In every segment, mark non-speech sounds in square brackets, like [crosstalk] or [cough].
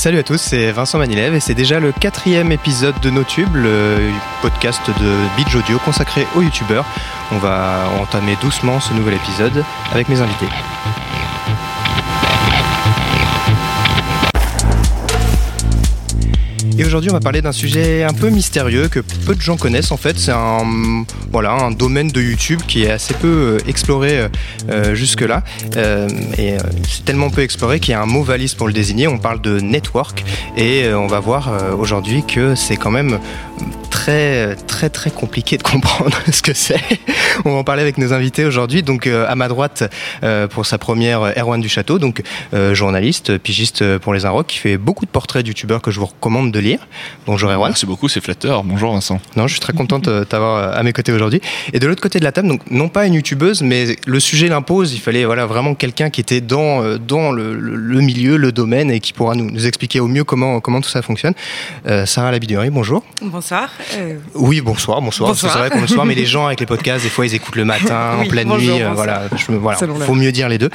Salut à tous, c'est Vincent Manilev et c'est déjà le quatrième épisode de NoTube, le podcast de Beach Audio consacré aux youtubeurs. On va entamer doucement ce nouvel épisode avec mes invités. Et aujourd'hui, on va parler d'un sujet un peu mystérieux que peu de gens connaissent. En fait, c'est un, voilà, un domaine de YouTube qui est assez peu euh, exploré euh, euh, jusque-là. et c'est tellement peu exploré qu'il y a un mot valise pour le désigner. On parle de network. Et on va voir aujourd'hui que c'est quand même très très très compliqué de comprendre [laughs] ce que c'est. On va en parler avec nos invités aujourd'hui. Donc à ma droite pour sa première Erwan du Château, donc journaliste, pigiste pour les Inrocks, qui fait beaucoup de portraits de youtubeurs que je vous recommande de lire. Bonjour Erwan. Merci beaucoup, c'est flatteur. Bonjour Vincent. Non, je suis très contente de t'avoir à mes côtés aujourd'hui. Et de l'autre côté de la table, donc non pas une youtubeuse, mais le sujet l'impose. Il fallait voilà vraiment quelqu'un qui était dans euh, dans le, milieu, le domaine et qui pourra nous, nous, expliquer au mieux comment comment tout ça fonctionne. Euh, Sarah Labidurie, bonjour. Bonsoir. Euh, oui, bonsoir, bonsoir. C'est vrai qu'on le soir, mais les [laughs] gens avec les podcasts, des fois, ils écoutent le matin, en pleine nuit. voilà, je, voilà faut mieux dire les deux.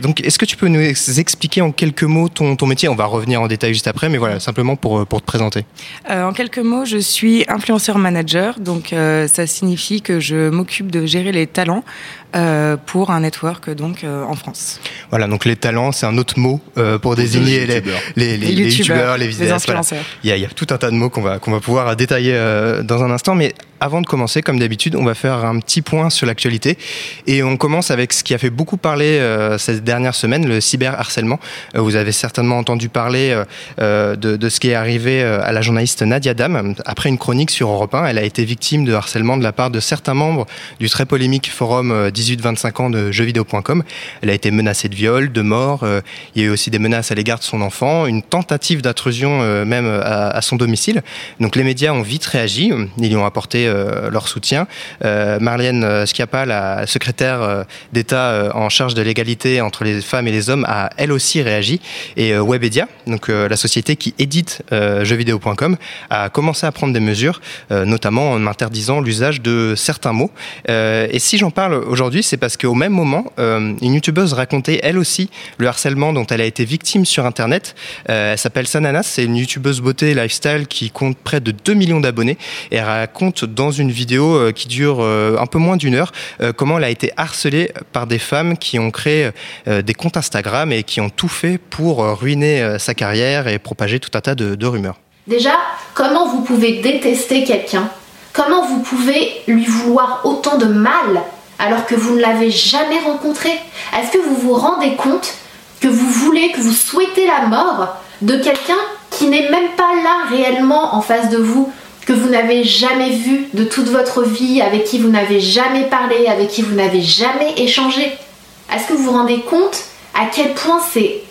donc, est-ce que tu peux nous expliquer en quelques mots ton, ton métier? On va revenir en détail juste après, mais voilà, simplement pour, pour te présenter euh, En quelques mots, je suis influenceur manager. Donc, euh, ça signifie que je m'occupe de gérer les talents euh, pour un network donc en France. Voilà, donc les talents, c'est un autre mot pour désigner les, les, les, les, youtubeurs, les, influenceurs. Il, y a, il, y a, tout un tas de mots qu'on va, qu'on va pouvoir détailler dans un instant. Mais avant de commencer, comme d'habitude, on va faire un petit point sur l'actualité. Et on commence avec ce qui a fait beaucoup parler euh, cette dernière semaine, le cyberharcèlement. Euh, vous avez certainement entendu parler euh, de, de, ce qui est arrivé à la journaliste Nadia Dam. Après une chronique sur Europe 1, elle a été victime de harcèlement de la part de certains membres du très polémique forum 18-25 ans de jeuxvideo.com. Elle a été menacée de viol, de mort. il y a eu aussi des menaces à l'égard de son enfant, une tentative d'intrusion même à, son domicile. Donc les médias ont vite réagi. Ils lui ont apporté euh, leur soutien. Euh, Marlène Schiappa, la secrétaire euh, d'État en charge de l'égalité entre les femmes et les hommes, a elle aussi réagi. Et Webedia, donc la société qui édite jeuxvideo.com, a commencé à prendre des mesures, notamment en interdisant l'usage de certains mots. et si j'en parle aujourd'hui, c'est parce qu'au même moment, une youtubeuse racontait elle aussi le harcèlement dont elle a été victime sur Internet. elle s'appelle Sananas, c'est une youtubeuse beauté lifestyle qui compte près de 2 millions d'abonnés et elle raconte dans une vidéo euh, qui dure euh, un peu moins d'une heure euh, comment elle a été harcelée par des femmes qui ont créé des comptes Instagram et qui ont tout fait pour ruiner sa carrière et propager tout un tas de rumeurs. Déjà, comment vous pouvez détester quelqu'un? Comment vous pouvez lui vouloir autant de mal? Alors que vous ne l'avez jamais rencontré? Est-ce que vous vous rendez compte que vous voulez, que vous souhaitez la mort de quelqu'un qui n'est même pas là réellement en face de vous que vous n'avez jamais vu de toute votre vie, avec qui vous n'avez jamais parlé, avec qui vous n'avez jamais échangé? Est-ce que vous vous rendez compte à quel point c'est...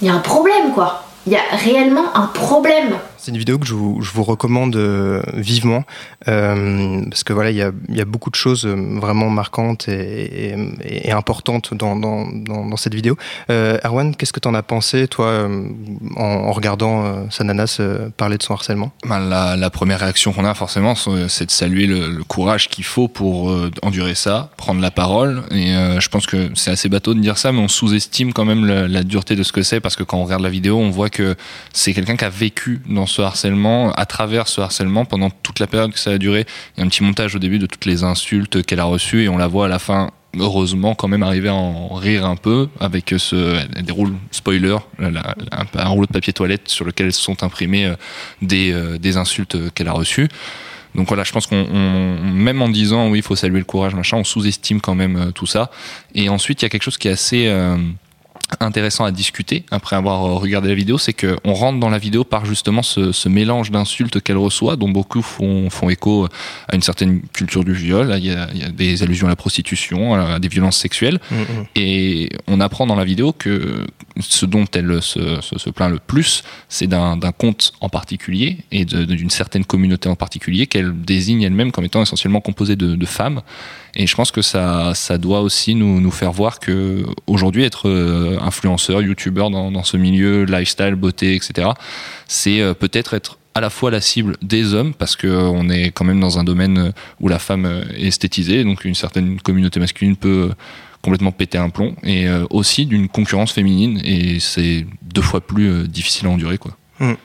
Il y a un problème quoi? Il y a réellement un problème. C'est une vidéo que je vous, recommande euh, vivement euh, parce que voilà, il y a, y a, beaucoup de choses euh, vraiment marquantes et, importantes dans, dans, cette vidéo. Euh, Erwan, qu'est-ce que tu en as pensé, toi, en, en, regardant Sananas parler de son harcèlement? Ben, la, première réaction qu'on a forcément, c'est de saluer le, courage qu'il faut pour endurer ça, prendre la parole. Et je pense que c'est assez bateau de dire ça, mais on sous-estime quand même la, la dureté de ce que c'est parce que quand on regarde la vidéo, on voit que c'est quelqu'un qui a vécu dans ce harcèlement, à travers ce harcèlement, pendant toute la période que ça a duré. Il y a un petit montage au début de toutes les insultes qu'elle a reçues et on la voit à la fin heureusement quand même arriver à en rire un peu avec ce des roules spoiler un, rouleau de papier toilette sur lequel sont imprimées euh, des, euh, des insultes qu'elle a reçues donc voilà, je pense qu'on même en disant oui, il faut saluer le courage, machin, on sous-estime quand même euh, tout ça. Et ensuite, il y a quelque chose qui est assez intéressant à discuter après avoir euh, regardé la vidéo, c'est qu'on rentre dans la vidéo par justement ce, ce mélange d'insultes qu'elle reçoit, dont beaucoup font, font écho à une certaine culture du viol. Il y a, il y a des allusions à la prostitution, à des violences sexuelles. Mmh, mmh. Et on apprend dans la vidéo que ce dont elle se, se, se plaint le plus, c'est d'un compte en particulier et d'une certaine communauté en particulier qu'elle désigne elle-même comme étant essentiellement composée de, de femmes et je pense que ça, ça doit aussi nous, nous faire voir que aujourd'hui être euh, influenceur, youtubeur dans, ce milieu lifestyle, beauté, etc., c'est euh, peut-être être à la fois la cible des hommes parce que euh, on est quand même dans un domaine où la femme est esthétisée, donc une certaine communauté masculine peut complètement péter un plomb et aussi d'une concurrence féminine et c'est deux fois plus difficile à endurer quoi. Hum.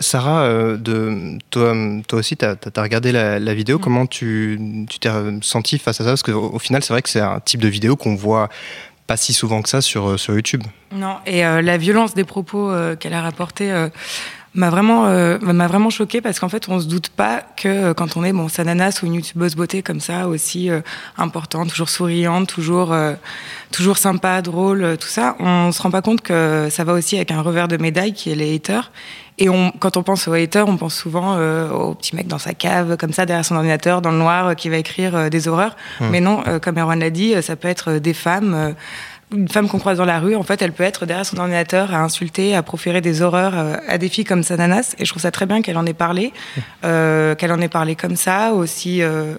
Sarah, de, toi, toi aussi, tu as, regardé la, vidéo. Hum. Comment tu t'es senti face à ça? Parce qu'au final, c'est vrai que c'est un type de vidéo qu'on voit pas si souvent que ça sur, sur YouTube. Non, et la violence des propos qu'elle a rapportés m'a vraiment euh, m'a vraiment choqué parce qu'en fait on se doute pas que euh, quand on est bon Sananas ou une youtubeuse beauté comme ça aussi euh, importante toujours souriante toujours toujours sympa drôle tout ça on se rend pas compte que ça va aussi avec un revers de médaille qui est les haters et on, quand on pense aux haters, on pense souvent au petit mec dans sa cave, comme ça, derrière son ordinateur, dans le noir, qui va écrire des horreurs. Mmh. Mais non, comme Erwan l'a dit, ça peut être des femmes une femme qu'on croise dans la rue, en fait, elle peut être derrière son ordinateur à insulter, à proférer des horreurs euh, à des filles comme Sananas. Et je trouve ça très bien qu'elle en ait parlé, [laughs] euh, qu'elle en ait parlé comme ça, aussi, euh,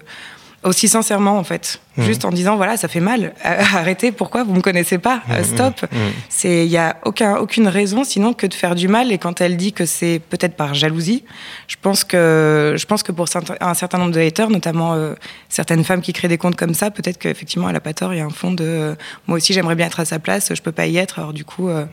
aussi sincèrement, en fait. Mmh. juste en disant voilà ça fait mal [laughs] arrêtez pourquoi vous me connaissez pas? Mmh, mmh, stop. c'est il y a aucun aucune raison sinon que de faire du mal. Et quand elle dit que c'est peut-être par jalousie je pense que je pense que pour un certain nombre de haters notamment euh, certaines femmes qui créent des comptes comme ça peut-être qu'effectivement elle a pas tort. Il y a un fond de euh, moi aussi j'aimerais bien être à sa place je peux pas y être. Alors du coup euh,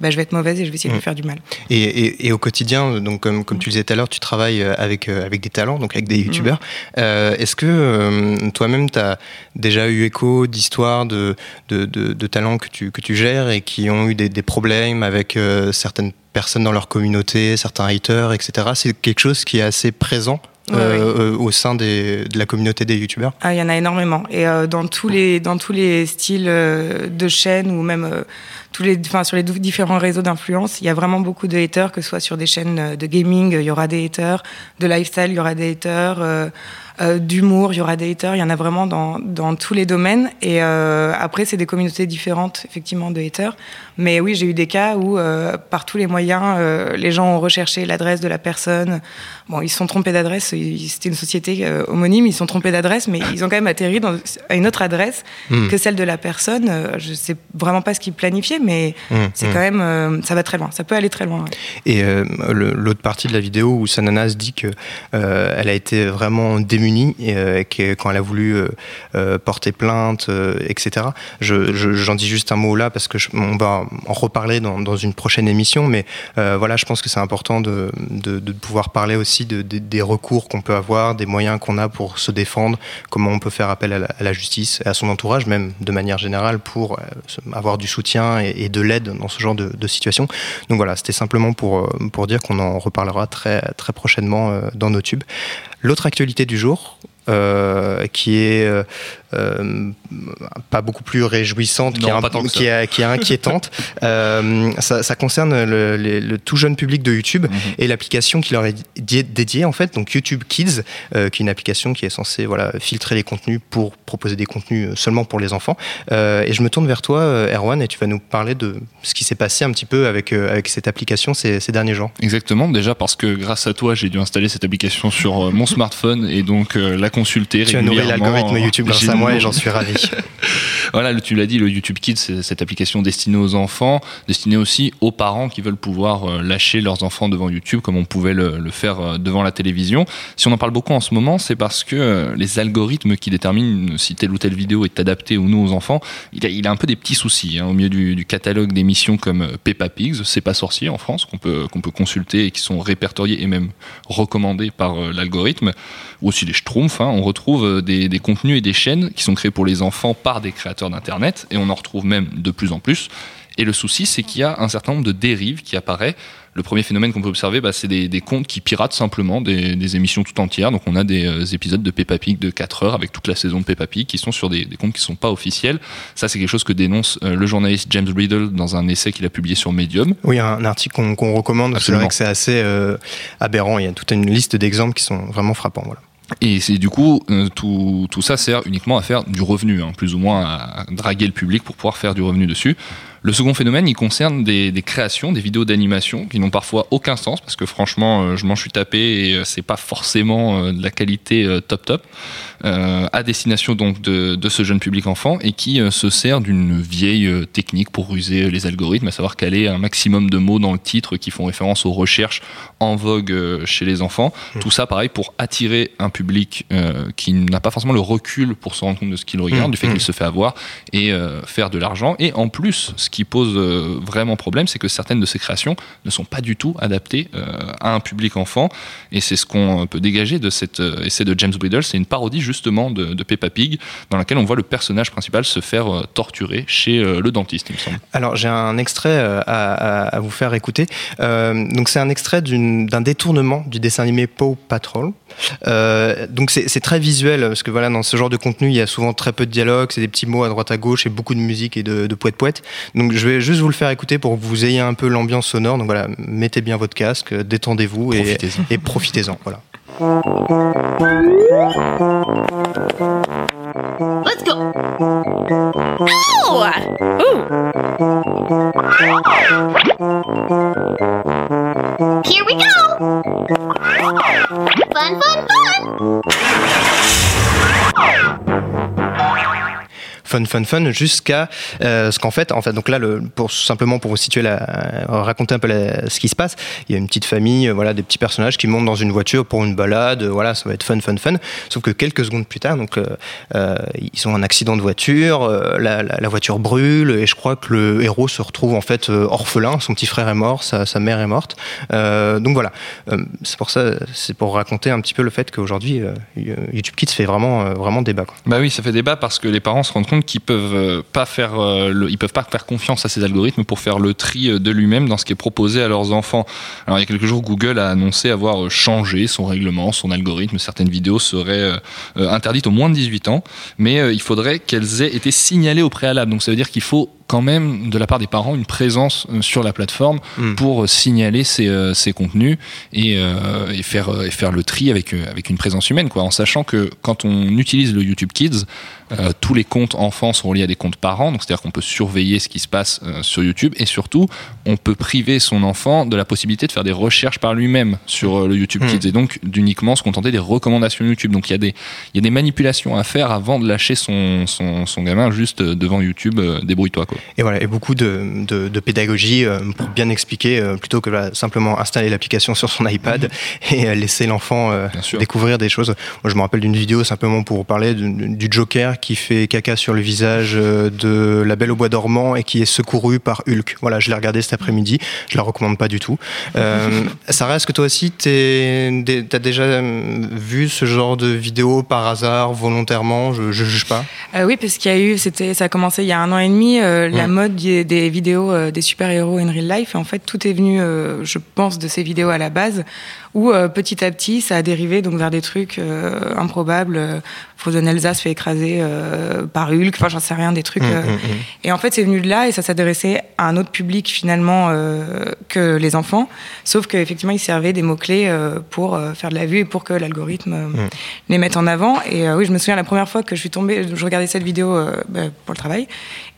bah, je vais être mauvaise et je vais essayer de lui faire du mal. Et, et, au quotidien donc comme, comme tu disais tout à l'heure tu travailles avec avec des talents donc avec des youtubeurs. Est-ce que toi-même tu as déjà eu écho d'histoires de, de, de, talents que tu, que tu gères et qui ont eu des, des problèmes avec euh, certaines personnes dans leur communauté, certains haters, etc. C'est quelque chose qui est assez présent euh, au sein des, de la communauté des youtubeurs ah, Il y en a énormément. Et euh, dans, tous les, dans tous les styles de chaînes ou même tous les, enfin, sur les différents réseaux d'influence, il y a vraiment beaucoup de haters, que ce soit sur des chaînes de gaming, il y aura des haters, de lifestyle, il y aura des haters. Euh, d'humour, il y aura des haters, il y en a vraiment dans, dans tous les domaines. Et euh, après, c'est des communautés différentes, effectivement, de haters. Mais oui, j'ai eu des cas où, euh, par tous les moyens, les gens ont recherché l'adresse de la personne. Bon, ils se sont trompés d'adresse, c'était une société homonyme, ils se sont trompés d'adresse, mais ils ont quand même atterri dans, à une autre adresse hmm. que celle de la personne. Je sais vraiment pas ce qu'ils planifiaient, mais hmm. c'est hmm. quand même, ça va très loin, ça peut aller très loin. Et l'autre partie de la vidéo où Sananas dit que elle a été vraiment démunie et euh, quand elle a voulu euh, euh, porter plainte, etc. j'en dis juste un mot là parce que on va en reparler dans, une prochaine émission, mais voilà, je pense que c'est important de, pouvoir parler aussi des recours qu'on peut avoir, des moyens qu'on a pour se défendre, comment on peut faire appel à la, justice et à son entourage, même de manière générale, pour avoir du soutien et, de l'aide dans ce genre de, situation. Donc voilà, c'était simplement pour, pour dire qu'on en reparlera très, très prochainement dans nos tubes. L'autre actualité du jour, euh, qui est euh, pas beaucoup plus réjouissante, qui, est qui, est, inquiétante. [laughs] ça, concerne le, tout jeune public de YouTube mhm. et l'application qui leur est dédiée en fait, donc YouTube Kids, qui est une application qui est censée voilà filtrer les contenus pour proposer des contenus seulement pour les enfants. et je me tourne vers toi, Erwan, et tu vas nous parler de ce qui s'est passé un petit peu avec avec cette application ces, ces derniers jours. Exactement, déjà parce que grâce à toi, j'ai dû installer cette application sur mon smartphone et donc la consulter tu as nourri l'algorithme YouTube grâce à moi et j'en suis ravi. [laughs] voilà, tu l'as dit, le YouTube Kids, c'est cette application destinée aux enfants, destinée aussi aux parents qui veulent pouvoir euh, lâcher leurs enfants devant YouTube comme on pouvait le, faire euh, devant la télévision. Si on en parle beaucoup en ce moment, c'est parce que euh, les algorithmes qui déterminent si telle ou telle vidéo est adaptée ou non aux enfants, il a, un peu des petits soucis. Hein, au milieu du, catalogue d'émissions comme Peppa Pigs, C'est pas sorcier en France, qu'on peut, consulter et qui sont répertoriés et même recommandés par l'algorithme, ou aussi les Schtroumpfs, hein, on retrouve des, contenus et des chaînes qui sont créés pour les enfants par des créateurs d'Internet, et on en retrouve même de plus en plus. Et le souci, c'est qu'il y a un certain nombre de dérives qui apparaissent. Le premier phénomène qu'on peut observer, bah, c'est des, comptes qui piratent simplement des, émissions tout entières. Donc on a des euh, épisodes de Peppa Pig de 4 heures avec toute la saison de Peppa Pig qui sont sur des, comptes qui ne sont pas officiels. Ça, c'est quelque chose que dénonce euh, le journaliste James Riddle dans un essai qu'il a publié sur Medium. Oui, un article qu'on recommande. C'est vrai que c'est assez aberrant. Il y a toute une liste d'exemples qui sont vraiment frappants. Voilà. Et c'est du coup, euh, tout, tout, ça sert uniquement à faire du revenu, hein, plus ou moins à draguer le public pour pouvoir faire du revenu dessus. Le second phénomène, il concerne des, des créations, des vidéos d'animation qui n'ont parfois aucun sens parce que franchement, euh, je m'en suis tapé et euh, c'est pas forcément euh, de la qualité top top euh, à destination donc de, de ce jeune public enfant et qui se sert d'une vieille technique pour ruser les algorithmes, à savoir caler un maximum de mots dans le titre qui font référence aux recherches en vogue chez les enfants. Tout ça, pareil, pour attirer un public euh, qui n'a pas forcément le recul pour se rendre compte de ce qu'il regarde, Mmh, du fait mmh. qu'il se fait avoir et euh, faire de l'argent. Et en plus, ce qui pose euh, vraiment problème, c'est que certaines de ces créations ne sont pas du tout adaptées euh, à un public enfant. Et c'est ce qu'on peut dégager de cet euh, essai de James Bridle. C'est une parodie justement de, Peppa Pig, dans laquelle on voit le personnage principal se faire euh, torturer chez euh, le dentiste, il me semble. Alors j'ai un extrait euh, à, vous faire écouter. Euh, donc c'est un extrait d'un détournement du dessin animé Paw Patrol. Euh, donc c'est très visuel parce que voilà dans ce genre de contenu il y a souvent très peu de dialogue, c'est des petits mots à droite à gauche et beaucoup de musique et de, de poète poète. Donc je vais juste vous le faire écouter pour que vous ayez un peu l'ambiance sonore. Donc voilà, mettez bien votre casque, détendez-vous et Profitez-en. et profitez-en. Voilà. Let's go. Ow! Ooh. Here we go. Fun, fun, fun. Fun, fun, fun, jusqu'à euh, ce qu'en fait, en fait, donc là, pour simplement pour vous situer, euh, raconter un peu ce qui se passe, il y a une petite famille, euh, voilà, des petits personnages qui montent dans une voiture pour une balade, voilà, ça va être fun, fun, fun. Sauf que quelques secondes plus tard, donc, ils ont un accident de voiture, la, voiture brûle, et je crois que le héros se retrouve en fait orphelin, son petit frère est mort, sa, mère est morte. Donc voilà, c'est pour ça, c'est pour raconter un petit peu le fait qu'aujourd'hui, YouTube Kids fait vraiment, vraiment débat. Bah oui, ça fait débat parce que les parents se rendent compte qu'ils peuvent euh, pas faire, euh, ils peuvent pas faire confiance à ces algorithmes pour faire le tri euh, de lui-même dans ce qui est proposé à leurs enfants. Alors il y a quelques jours, Google a annoncé avoir changé son règlement, son algorithme. Certaines vidéos seraient interdites aux moins de 18 ans, mais il faudrait qu'elles aient été signalées au préalable. Donc ça veut dire qu'il faut quand même de la part des parents une présence euh, sur la plateforme Mm. pour euh, signaler ces, euh, ces contenus et, euh, et faire et faire le tri avec avec une présence humaine quoi en sachant que quand on utilise le YouTube Kids euh, tous les comptes enfants sont reliés à des comptes parents donc c'est à dire qu'on peut surveiller ce qui se passe euh, sur YouTube et surtout on peut priver son enfant de la possibilité de faire des recherches par lui-même sur euh, le YouTube Mm. Kids et donc d'uniquement se contenter des recommandations YouTube donc il y a des il y a des manipulations à faire avant de lâcher son son, son gamin juste devant YouTube débrouille-toi quoi Et voilà, et beaucoup de, de, de pédagogie euh, pour bien expliquer, euh, plutôt que simplement installer l'application sur son iPad et euh, laisser l'enfant euh, découvrir des choses. Moi, je me rappelle d'une vidéo simplement pour vous parler du, du Joker qui fait caca sur le visage de La Belle au bois dormant et qui est secouru par Hulk. Voilà, je l'ai regardé cet après-midi. Je la recommande pas du tout. Euh, [laughs] Sarah, est-ce que toi aussi, tu as déjà vu ce genre de vidéo par hasard, volontairement? Je, je juge pas. Euh, oui, parce qu'il y a eu, c'était, ça a commencé il y a un an et demi, euh, la mode des, des vidéos euh, des super-héros in real life. Et en fait, tout est venu, euh, je pense, de ces vidéos à la base, où euh, petit à petit, ça a dérivé donc vers des trucs euh, improbables. Euh, Frozen Elsa se fait écraser euh, par Hulk, enfin, j'en sais rien, des trucs. Mm, euh, mm, mm. Et en fait, c'est venu de là et ça s'adressait à un autre public finalement euh, que les enfants, sauf qu'effectivement, ils servaient des mots-clés euh, pour faire de la vue et pour que l'algorithme Mm. les mette en avant. Et euh, oui, je me souviens la première fois que je suis tombée, je regardais cette vidéo euh, bah, pour le travail.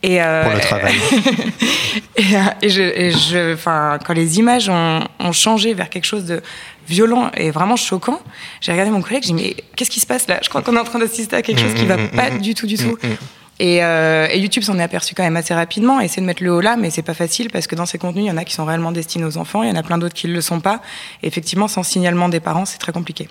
Et, euh, Pour le travail. [laughs] et, euh, et je, et je, enfin, quand les images ont, ont changé vers quelque chose de violent et vraiment choquant, j'ai regardé mon collègue, j'ai dit mais qu'est-ce qui se passe là? Je crois qu'on est en train d'assister à quelque chose qui va pas du tout, du tout. Et, euh, et YouTube s'en est aperçu quand même assez rapidement, essaie de mettre le haut là, mais c'est pas facile parce que dans ces contenus, il y en a qui sont réellement destinés aux enfants, il y en a plein d'autres qui ne le sont pas. Et effectivement, sans signalement des parents, c'est très compliqué.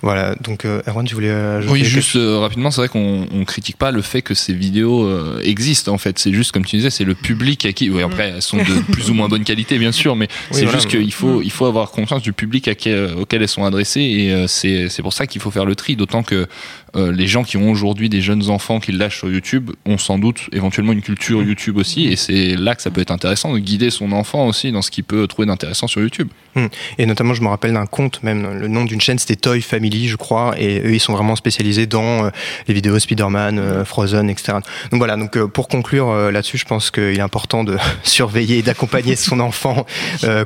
Voilà, donc euh, Erwan, tu voulais ajouter Oui, juste euh, rapidement, c'est vrai qu'on on critique pas le fait que ces vidéos euh, existent en fait. C'est juste comme tu disais, c'est le public à qui. Oui, après elles sont de [laughs] plus ou moins bonne qualité, bien sûr, mais c'est voilà, juste qu'il faut il faut avoir conscience du public à qui- auquel elles sont adressées et euh, c'est c'est pour ça qu'il faut faire le tri. D'autant que euh, les gens qui ont aujourd'hui des jeunes enfants qui lâchent sur YouTube ont sans doute éventuellement une culture YouTube aussi, et c'est là que ça peut être intéressant de guider son enfant aussi dans ce qu'il peut trouver d'intéressant sur YouTube. Et notamment, je me rappelle d'un compte, même le nom d'une chaîne, c'était Toy Family, je crois, et eux, ils sont vraiment spécialisés dans euh, les vidéos Spider-Man, euh, Frozen, etc. Donc voilà, donc euh, pour conclure là-dessus, je pense qu'il est important de [laughs] surveiller et d'accompagner son enfant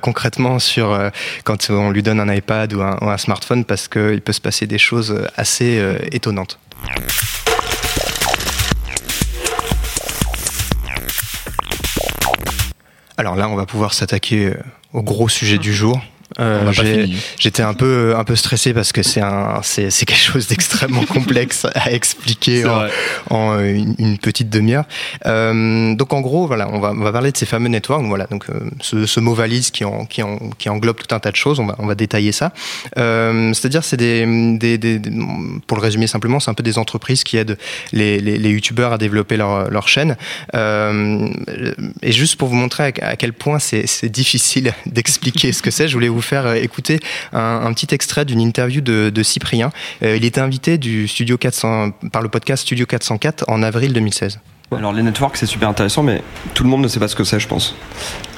concrètement sur quand on lui donne un iPad ou un, ou un smartphone, parce qu'il peut se passer des choses assez étonnantes. Alors là, on va pouvoir s'attaquer euh, au gros sujet du jour. Euh. J'étais un peu un peu stressé parce que c'est un c'est quelque chose d'extrêmement [laughs] complexe à expliquer en, euh, une, une petite demi-heure. Euh, donc en gros voilà on va on va parler de ces fameux networks. Voilà donc euh, ce, ce mot valise qui en, qui en, qui englobe tout un tas de choses. On va on va détailler ça. C'est-à-dire c'est des, des, des- pour le résumer simplement c'est un peu des entreprises qui aident les les, les youtubeurs à développer leur leur chaîne. Et juste pour vous montrer à, à quel point c'est c'est difficile [laughs] d'expliquer ce que c'est, je voulais vous faire euh, écouter un, un petit extrait d'une interview de, de Cyprien. Euh, il était invité du studio 400 par le podcast Studio 404 en avril 2016. Alors les networks c'est super intéressant mais tout le monde ne sait pas ce que c'est je pense.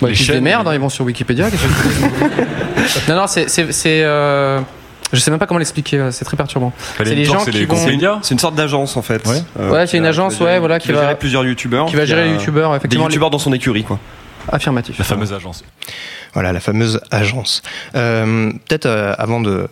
Bah, Les chaînes, démerdent, hein, ils vont sur Wikipédia. [laughs] non, non, c'est. c'est- c'est, euh, Je sais même pas comment l'expliquer, euh, c'est très perturbant. Les C'est les gens c'est qui les vont- C'est une, médias c'est une sorte d'agence en fait. Ouais. Euh, Ouais, c'est une agence, qui va ouais, gérer- voilà, qui qui va va- gérer plusieurs youtubeurs. Qui va gérer a- les youtubeurs, Des effectivement. youtubeurs dans son écurie quoi. Affirmatif. La fameuse agence. Voilà, la fameuse agence. Euh, Peut-être euh, avant de,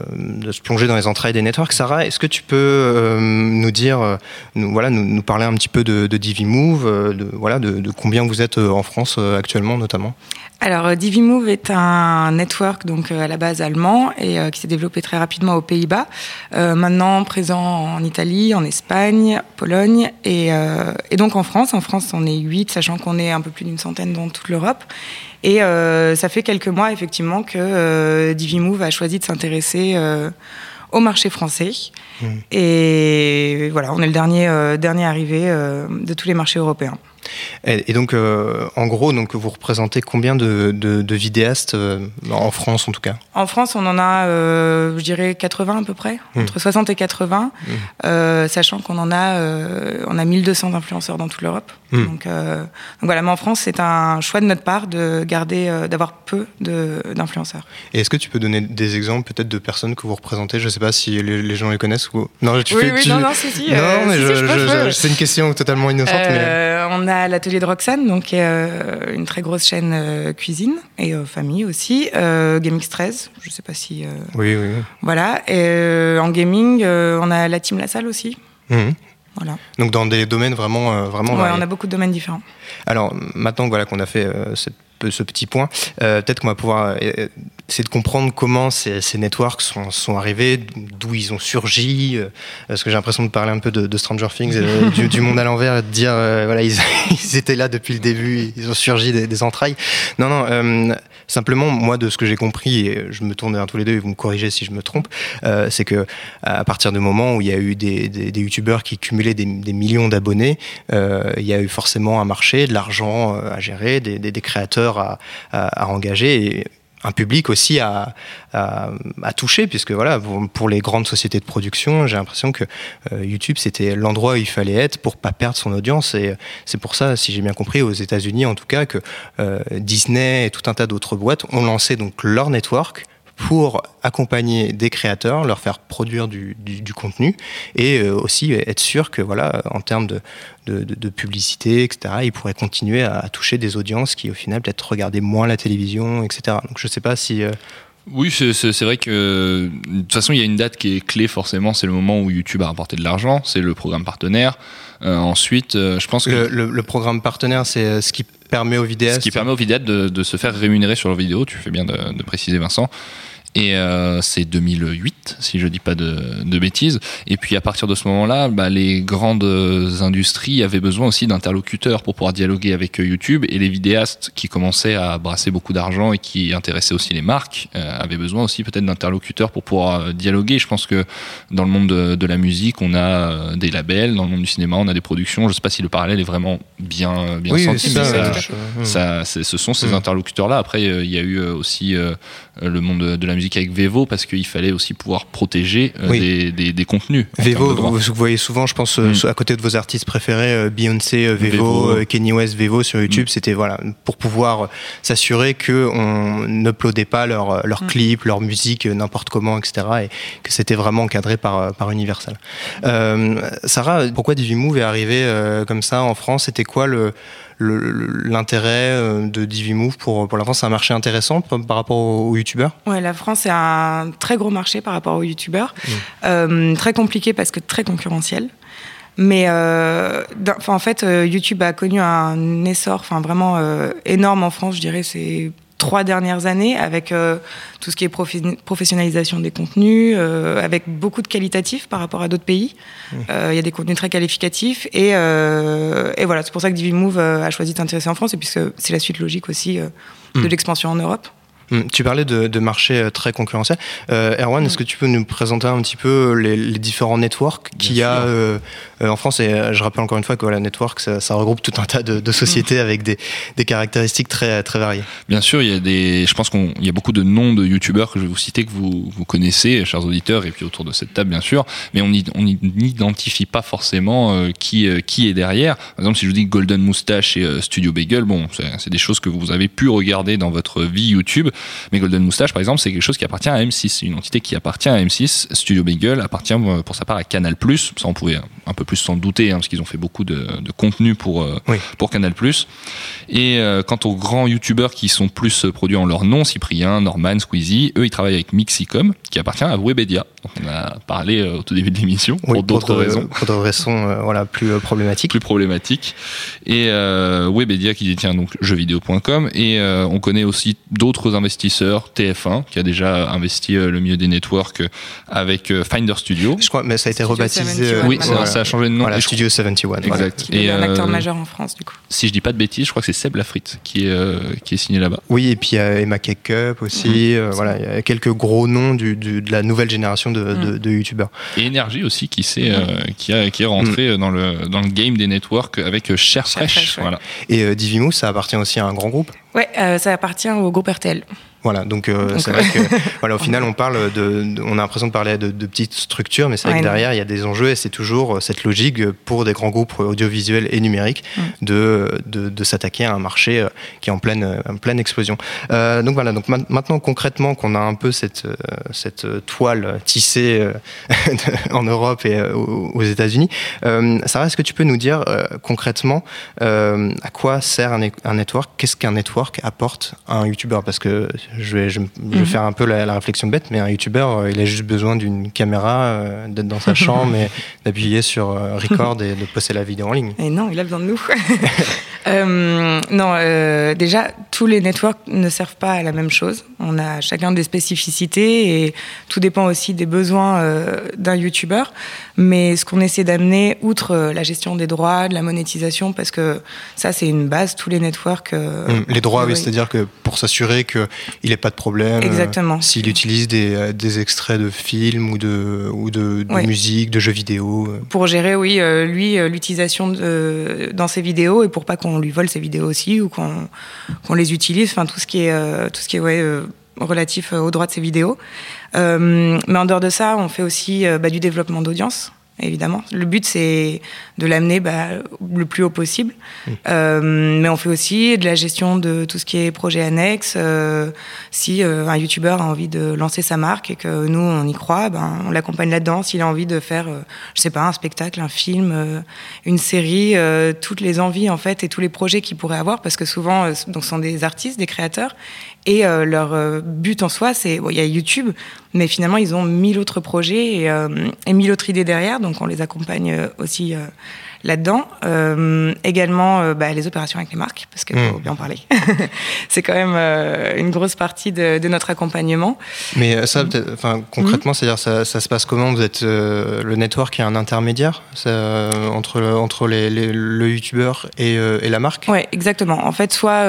se plonger dans les entrailles des networks, Sarah, est-ce que tu peux euh, nous dire, nous, voilà, nous, parler un petit peu de, de DiviMove, de, voilà, de, combien vous êtes en France actuellement notamment? Alors, DiviMove est un network donc à la base allemand et qui s'est développé très rapidement aux Pays-Bas. Maintenant présent en Italie, en Espagne, Pologne et, donc en France. En France, on est 8, sachant qu'on est un peu plus d'une centaine dans toute l'Europe. Et ça fait quelques mois effectivement que euh, DiviMove a choisi de s'intéresser euh, au marché français. Mmh. Et voilà, on est le dernier, euh, dernier arrivé de tous les marchés européens. Et, et donc, euh, en gros, donc, vous représentez combien de, de, de vidéastes euh, en France en tout cas? En France, on en a, euh, je dirais, 80 à peu près, Mm. entre 60 et 80, Mm. euh, sachant qu'on en a, on a 1200 influenceurs dans toute l'Europe. Mm. Donc, donc voilà, mais en France, c'est un choix de notre part de garder, d'avoir peu d'influenceurs. Et est-ce que tu peux donner des exemples peut-être de personnes que vous représentez? Je ne sais pas si les, les gens les connaissent ou non. Tu Oui, fais, oui, tu- non, non, si, si, Non, mais si, je- si, je peux, je- je peux. je- c'est une question totalement innocente. mais... On a l'atelier de Roxane, donc euh, une très grosse chaîne euh, cuisine et euh, famille aussi. Euh, GameX13, je sais pas si. Oui, oui. voilà. Et en gaming, on a la team La Salle aussi. Mhm. Voilà. Donc dans des domaines vraiment, vraiment. Ouais, variés. on a beaucoup de domaines différents. Alors maintenant voilà qu'on a fait cette- ce petit point, euh, peut-être qu'on va pouvoir euh, essayer de comprendre comment ces, ces networks sont, sont arrivés, d'où ils ont surgi, euh, parce que j'ai l'impression de parler un peu de, Stranger Things, du, du monde à l'envers, et de dire voilà [laughs] ils, étaient là depuis le début, ils ont surgi des, entrailles. Non non, simplement moi de ce que j'ai compris, et je me tourne vers tous les deux et vous me corrigez si je me trompe, c'est que à partir du moment où il y a eu des, des, des youtubeurs qui cumulaient des, millions d'abonnés, il y a eu forcément un marché, de l'argent à gérer, des, des, à, engager et un public aussi à, toucher, puisque voilà, pour, les grandes sociétés de production, j'ai l'impression que euh, YouTube c'était l'endroit où il fallait être pour pas perdre son audience. Et c'est pour ça, si j'ai bien compris, aux États-Unis en tout cas, que euh, Disney et tout un tas d'autres boîtes ont lancé donc leur network pour accompagner des créateurs, leur faire produire du, du, du contenu et euh, aussi être sûr que voilà, en termes de, de, de, de publicité, etc., ils pourraient continuer à, à toucher des audiences qui au final peut-être regardaient moins la télévision, etc. Donc je sais pas si euh, Oui, c'est- vrai que de toute façon, il y a une date qui est clé forcément, c'est le moment où YouTube a rapporté de l'argent, c'est le programme partenaire. Euh, ensuite, euh, je pense que le, le, le programme partenaire, c'est ce qui permet aux vidéastes. ce qui permet aux vidéastes de, de se faire rémunérer sur leurs vidéos, tu fais bien de, de préciser Vincent. Et euh, c'est 2008, si je dis pas de, de bêtises. Et puis à partir de ce moment-là, bah, les grandes industries avaient besoin aussi d'interlocuteurs pour pouvoir dialoguer avec euh, YouTube. Et les vidéastes qui commençaient à brasser beaucoup d'argent et qui intéressaient aussi les marques euh, avaient besoin aussi peut-être d'interlocuteurs pour pouvoir dialoguer. Je pense que dans le monde de, de la musique, on a des labels. Dans le monde du cinéma, on a des productions. Je sais pas si le parallèle est vraiment bien bien oui, senti. ça, ce sont ces Mm. interlocuteurs-là. Après, euh, il y a eu aussi le monde de, de la musique avec Vevo parce qu'il fallait aussi pouvoir protéger euh, Oui. des, des, des contenus. en Vevo, de vous, vous voyez souvent, je pense, euh, Mm. à côté de vos artistes préférés, euh, Beyoncé, euh, Vevo, Vevo. euh, Kanye West, Vevo sur YouTube, Mm. c'était voilà pour pouvoir s'assurer que on n'uploadait pas leurs leur Mm. clips, leur musique n'importe comment, etc. Et que c'était vraiment encadré par par Universal. Euh, Sarah, pourquoi DiviMove est arrivé euh, comme ça en France? C'était quoi le- l'intérêt euh, de DiviMove pour pour la France C'est un marché intéressant par, par rapport aux, aux youtubeurs? Ouais, la France est un très gros marché par rapport aux youtubeurs. Mm. Euh, très compliqué parce que très concurrentiel. Mais euh, en fait, YouTube a connu un essor enfin, vraiment euh, énorme en France, je dirais, ces trois dernières années, avec euh, tout ce qui est professionnalisation des contenus, euh, avec beaucoup de qualitatifs par rapport à d'autres pays. Euh, Il y a des contenus très qualificatifs. Et, et voilà, c'est pour ça que DiviMove a choisi de s'intéresser en France, et puisque c'est la suite logique aussi de Mm. l'expansion en Europe. Hum, Tu parlais de, de marché euh, très concurrentiel. Euh, Erwan, est-ce que tu peux nous présenter un petit peu les, les différents networks qu'il y a euh, en France? Et je rappelle encore une fois que voilà, network, ça, ça regroupe tout un tas de, de sociétés avec des, des caractéristiques très, très variées. Bien sûr, il y a des, je pense qu'il y a beaucoup de noms de youtubeurs que je vais vous citer que vous, vous connaissez, chers auditeurs, et puis autour de cette table, bien sûr, mais on n'identifie pas forcément euh, qui, qui est derrière. Par exemple, si je vous dis Golden Moustache et Studio Bagel, bon, c'est des choses que vous avez pu regarder dans votre vie YouTube, mais Golden Moustache, par exemple, c'est quelque chose qui appartient à M6, c'est une entité qui appartient à M6. Studio Bagel appartient euh, pour sa part à Canal+. Ça, on pouvait un peu plus s'en douter, hein, parce qu'ils ont fait beaucoup de, de contenu pour, euh, Oui. pour Canal+. Et euh, quant aux grands youtubeurs qui sont plus produits en leur nom, Cyprien, Norman, Squeezie, eux ils travaillent avec Mixicom, qui appartient à Webedia. Donc, on a parlé euh, au tout début de l'émission pour d'autres raisons Pour d'autres raisons euh, voilà, plus problématiques. plus problématiques. Et Webedia qui détient donc jeuxvideo.com et on connaît aussi d'autres investisseurs, TF1 qui a déjà investi euh, le milieu des networks euh, avec euh, Finder Studio. Je crois, mais ça a été Studio rebaptisé. 71, euh, Oui, ça, a changé de nom. Voilà, Studio 71. voilà. Exact. Qui Et, un acteur euh, majeur en France, du coup. si je dis pas de bêtises, je crois que c'est Seb Lafrite qui est, euh, qui est signé là-bas. Oui, et puis il y a Emma Cup aussi. euh, voilà, il y a quelques gros noms du, du- de la nouvelle génération de, de, de youtubeurs. Et Énergie aussi qui, s'est, euh, qui, a, qui est rentré dans, le, dans le game des networks avec euh, Cher Fresh. Fresh, ouais. Voilà. Et euh, Divimou, ça appartient aussi à un grand groupe. Ouais, euh, ça appartient au groupe RTL. Voilà, donc euh, c'est vrai que [laughs] voilà, au final on parle de, de- on a l'impression de parler de, de petites structures, mais c'est vrai Ouais, que derrière il y a des enjeux et c'est toujours euh, cette logique pour des grands groupes audiovisuels et numériques Mm. de, de, de s'attaquer à un marché euh, qui est en pleine, en pleine explosion. Euh, donc voilà, donc ma- maintenant concrètement qu'on a un peu cette, cette toile tissée [laughs] en Europe et aux États-Unis, euh, Sarah, est-ce que tu peux nous dire concrètement à quoi sert un, un network? Qu'est-ce qu'un network apporte à un YouTuber? Parce que je vais, je, je vais Mhm. faire un peu la, la réflexion bête, mais un YouTuber, euh, il a juste besoin d'une caméra, euh, d'être dans sa [laughs] chambre et d'appuyer sur euh, record et de poster la vidéo en ligne. Et non, il a besoin de nous. [laughs] Euh, non, euh, déjà, tous les networks ne servent pas à la même chose. On a chacun des spécificités et tout dépend aussi des besoins euh, d'un YouTuber. Mais ce qu'on essaie d'amener, outre la gestion des droits, de la monétisation, parce que ça, c'est une base, tous les networks. Hum, Les droits, oui, c'est-à-dire que pour s'assurer qu'il n'ait pas de problème, euh, Exactement. s'il utilise des, euh, des extraits de films ou de, ou de, de Ouais. musique, de jeux vidéo. euh. pour gérer, oui, lui, l'utilisation dans ses vidéos et pour pas qu'on lui vole ses vidéos aussi ou qu'on qu'on les utilise, enfin tout ce qui est, euh, tout ce qui est ouais, euh, relatif aux droits de ses vidéos. Euh, mais en dehors de ça, on fait aussi bah, du développement d'audience. Évidemment. Le but, c'est de l'amener bah, le plus haut possible. Euh, mais on fait aussi de la gestion de tout ce qui est projet annexe. Euh, si euh, un YouTuber a envie de lancer sa marque et que nous, on y croit, ben, on l'accompagne là-dedans. S'il a envie de faire, je sais pas, un spectacle, un film, une série, toutes les envies, en fait, et tous les projets qu'il pourrait avoir, parce que souvent, donc, ce sont des artistes, des créateurs, et euh, leur euh, but en soi, c'est, bon, il y a YouTube, mais finalement, ils ont mille autres projets et, euh, et mille autres idées derrière, donc on les accompagne euh, aussi là-dedans. Euh, également, euh, bah, les opérations avec les marques, parce qu'il faut Mm. bien en parler. [laughs] c'est quand même euh, une grosse partie de, de notre accompagnement. Mais ça, peut-être- enfin, concrètement, c'est-à-dire ça, ça se passe comment? Vous êtes le network qui est un intermédiaire ça, entre, le- entre les, les- le youtubeur et, et la marque? Ouais, exactement. En fait, soit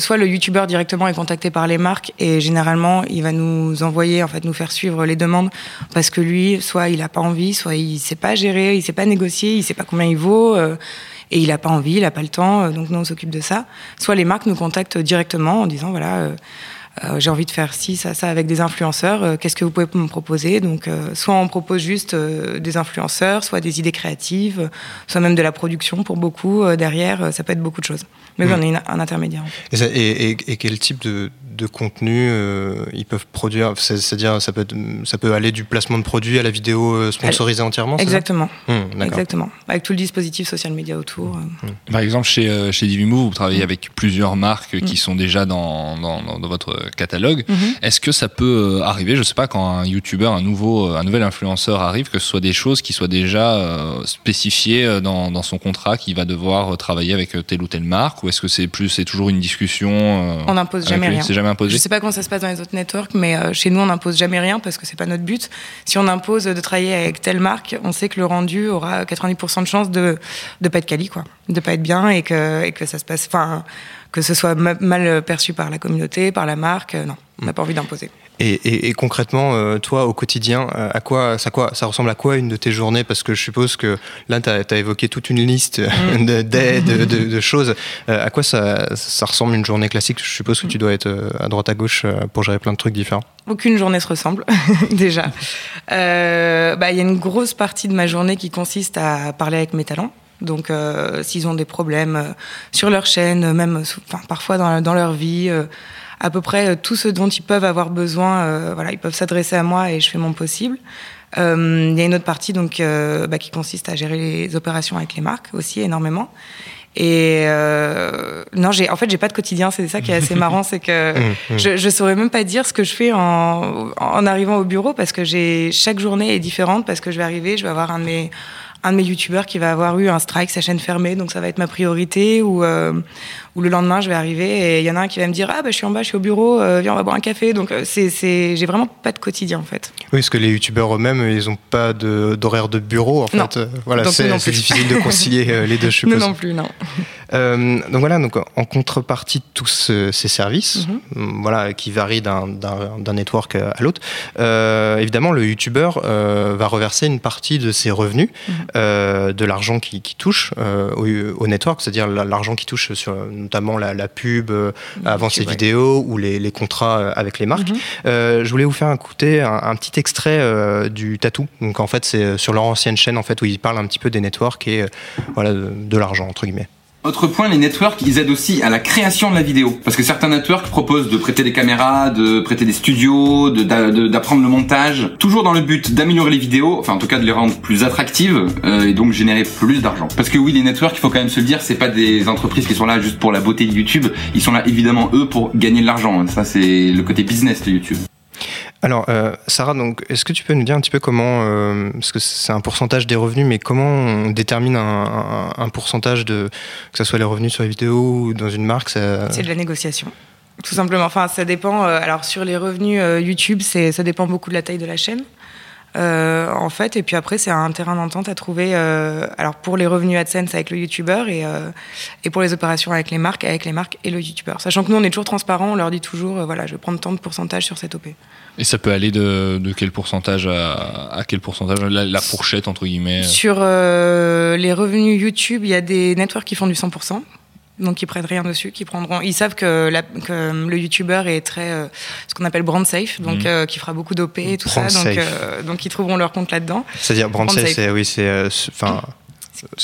soit le youtubeur directement est contacté par les marques et généralement il va nous envoyer en fait nous faire suivre les demandes parce que lui, soit il a pas envie, soit il sait pas gérer, il sait pas négocier, il sait pas combien euh, et il a pas envie, il a pas le temps, euh, donc nous on s'occupe de ça. Soit les marques nous contactent directement en disant voilà, euh, j'ai envie de faire ci, ça, ça avec des influenceurs. Qu'est-ce que vous pouvez me proposer? Donc, soit on propose juste des influenceurs, soit des idées créatives, soit même de la production pour beaucoup. derrière, ça peut être beaucoup de choses. Mais oui, Mm. on est un intermédiaire. en fait. et, ça- et- et- et quel type de, de contenu euh, ils peuvent produire? C'est- C'est-à-dire, ça peut, être- ça peut aller du placement de produits à la vidéo euh, sponsorisée entièrement Exactement, D'accord. exactement. Avec tout le dispositif social media autour. euh. Par exemple, chez, euh, chez Divimove, vous travaillez avec plusieurs marques qui Mm. sont déjà dans, dans, dans- dans votre catalogue. Mhm. Est-ce que ça peut arriver, je sais pas, quand un YouTuber, un nouveau, un nouvel influenceur arrive, que ce soit des choses qui soient déjà euh, spécifiées dans, dans son contrat, qu'il va devoir travailler avec telle ou telle marque, ou est-ce que c'est plus, c'est toujours une discussion euh, On n'impose jamais lui? rien. C'est jamais imposé? Je sais pas comment ça se passe dans les autres networks, mais euh, chez nous, on n'impose jamais rien parce que c'est pas notre but. Si on impose de travailler avec telle marque, on sait que le rendu aura 90% de chances de de pas être quali, quoi, de pas être bien et que et que ça se passe, enfin, que ce soit ma- mal perçu par la communauté, par la marque. euh, non, on n'a pas envie d'imposer. Et, et- et concrètement, euh, toi, au quotidien, euh, à quoi ça, quoi, ça ressemble à quoi une de tes journées? Parce que je suppose que là, tu as, évoqué toute une liste Mm. de- d'aides, de, de- de choses. À quoi ça, ça ressemble une journée classique? Je suppose que tu dois être à droite à gauche pour gérer plein de trucs différents. Aucune journée se ressemble, [laughs] déjà. Euh, bah, Il y a une grosse partie de ma journée qui consiste à parler avec mes talents. Donc, euh, s'ils ont des problèmes euh, sur leur chaîne, euh, même enfin, parfois dans, dans leur vie, euh, à peu près tout ce dont ils peuvent avoir besoin, euh, voilà, ils peuvent s'adresser à moi et je fais mon possible. Euh, Il y a une autre partie donc euh, bah, qui consiste à gérer les opérations avec les marques aussi énormément. Et euh, non, j'ai en fait j'ai pas de quotidien. C'est ça qui est assez marrant, c'est que [laughs] Mmh, mmh. je, je saurais même pas dire ce que je fais en, en arrivant au bureau parce que j'ai chaque journée est différente parce que je vais arriver, je vais avoir un de mes un de mes youtubeurs qui va avoir eu un strike, sa chaîne fermée, donc ça va être ma priorité. Ou, euh, ou le lendemain, je vais arriver et il y en a un qui va me dire ah bah je suis en bas, je suis au bureau, euh, viens on va boire un café. Donc euh, c'est c'est j'ai vraiment pas de quotidien en fait. Oui, parce que les youtubeurs eux-mêmes, ils n'ont pas de- d'horaire de, bureau. En Non. fait, voilà, c'est difficile de concilier les deux, je [laughs] non plus non. Euh, donc voilà, donc en contrepartie de tous ce- ces services, Mhm. mm, voilà, qui varient d'un- network à l'autre, euh, évidemment, le youtubeur euh, va reverser une partie de ses revenus, Mhm. de l'argent qui, qui touche au, au network, c'est-à-dire la- l'argent qui touche sur notamment la, la pub euh, avant ses ouais. vidéos ou les, les contrats euh, avec les marques. Mhm. Euh, je voulais vous faire écouter un, un petit extrait du Tatou. Donc en fait, c'est sur leur ancienne chaîne en fait où ils parlent un petit peu des networks et voilà de, de l'argent entre guillemets. Autre point, les networks, ils aident aussi à la création de la vidéo. Parce que certains networks proposent de prêter des caméras, de prêter des studios, d'apprendre le montage, toujours dans le but d'améliorer les vidéos, enfin en tout cas de les rendre plus attractives euh, et donc générer plus d'argent. Parce que oui, les networks, il faut quand même se le dire, c'est pas des entreprises qui sont là juste pour la beauté de YouTube. Ils sont là évidemment eux pour gagner de l'argent. Ça c'est le côté business de YouTube. Alors, euh, Sarah, donc, est-ce que tu peux nous dire un petit peu comment, euh, parce que c'est un pourcentage des revenus, mais comment on détermine un, pourcentage de, que ce soit les revenus sur les vidéos ou dans une marque. C'est de la négociation. Tout simplement. Enfin, ça dépend. euh, alors, sur les revenus YouTube, ça dépend beaucoup de la taille de la chaîne. Euh, en fait, et puis après, c'est un terrain d'entente à trouver. euh, alors, pour les revenus AdSense avec le YouTuber et, euh, et pour les opérations avec les marques, avec les marques et le YouTuber. Sachant que nous, on est toujours transparent, on leur dit toujours, voilà, je vais prendre tant de pourcentage sur cette OP. Et ça peut aller de, de quel pourcentage à, à quel pourcentage? La, la fourchette entre guillemets. Sur les revenus YouTube, il y a des networks qui font du 100%. Donc ils prennent rien dessus, qui prendront. Ils savent que, la- que le YouTuber est très euh, ce qu'on appelle brand safe, donc Mhm. euh, qui fera beaucoup d'OP et tout Brand ça. Donc, euh, ils trouveront leur compte là-dedans. C'est-à-dire brand Brand safe, safe. c'est oui, c'est euh, enfin.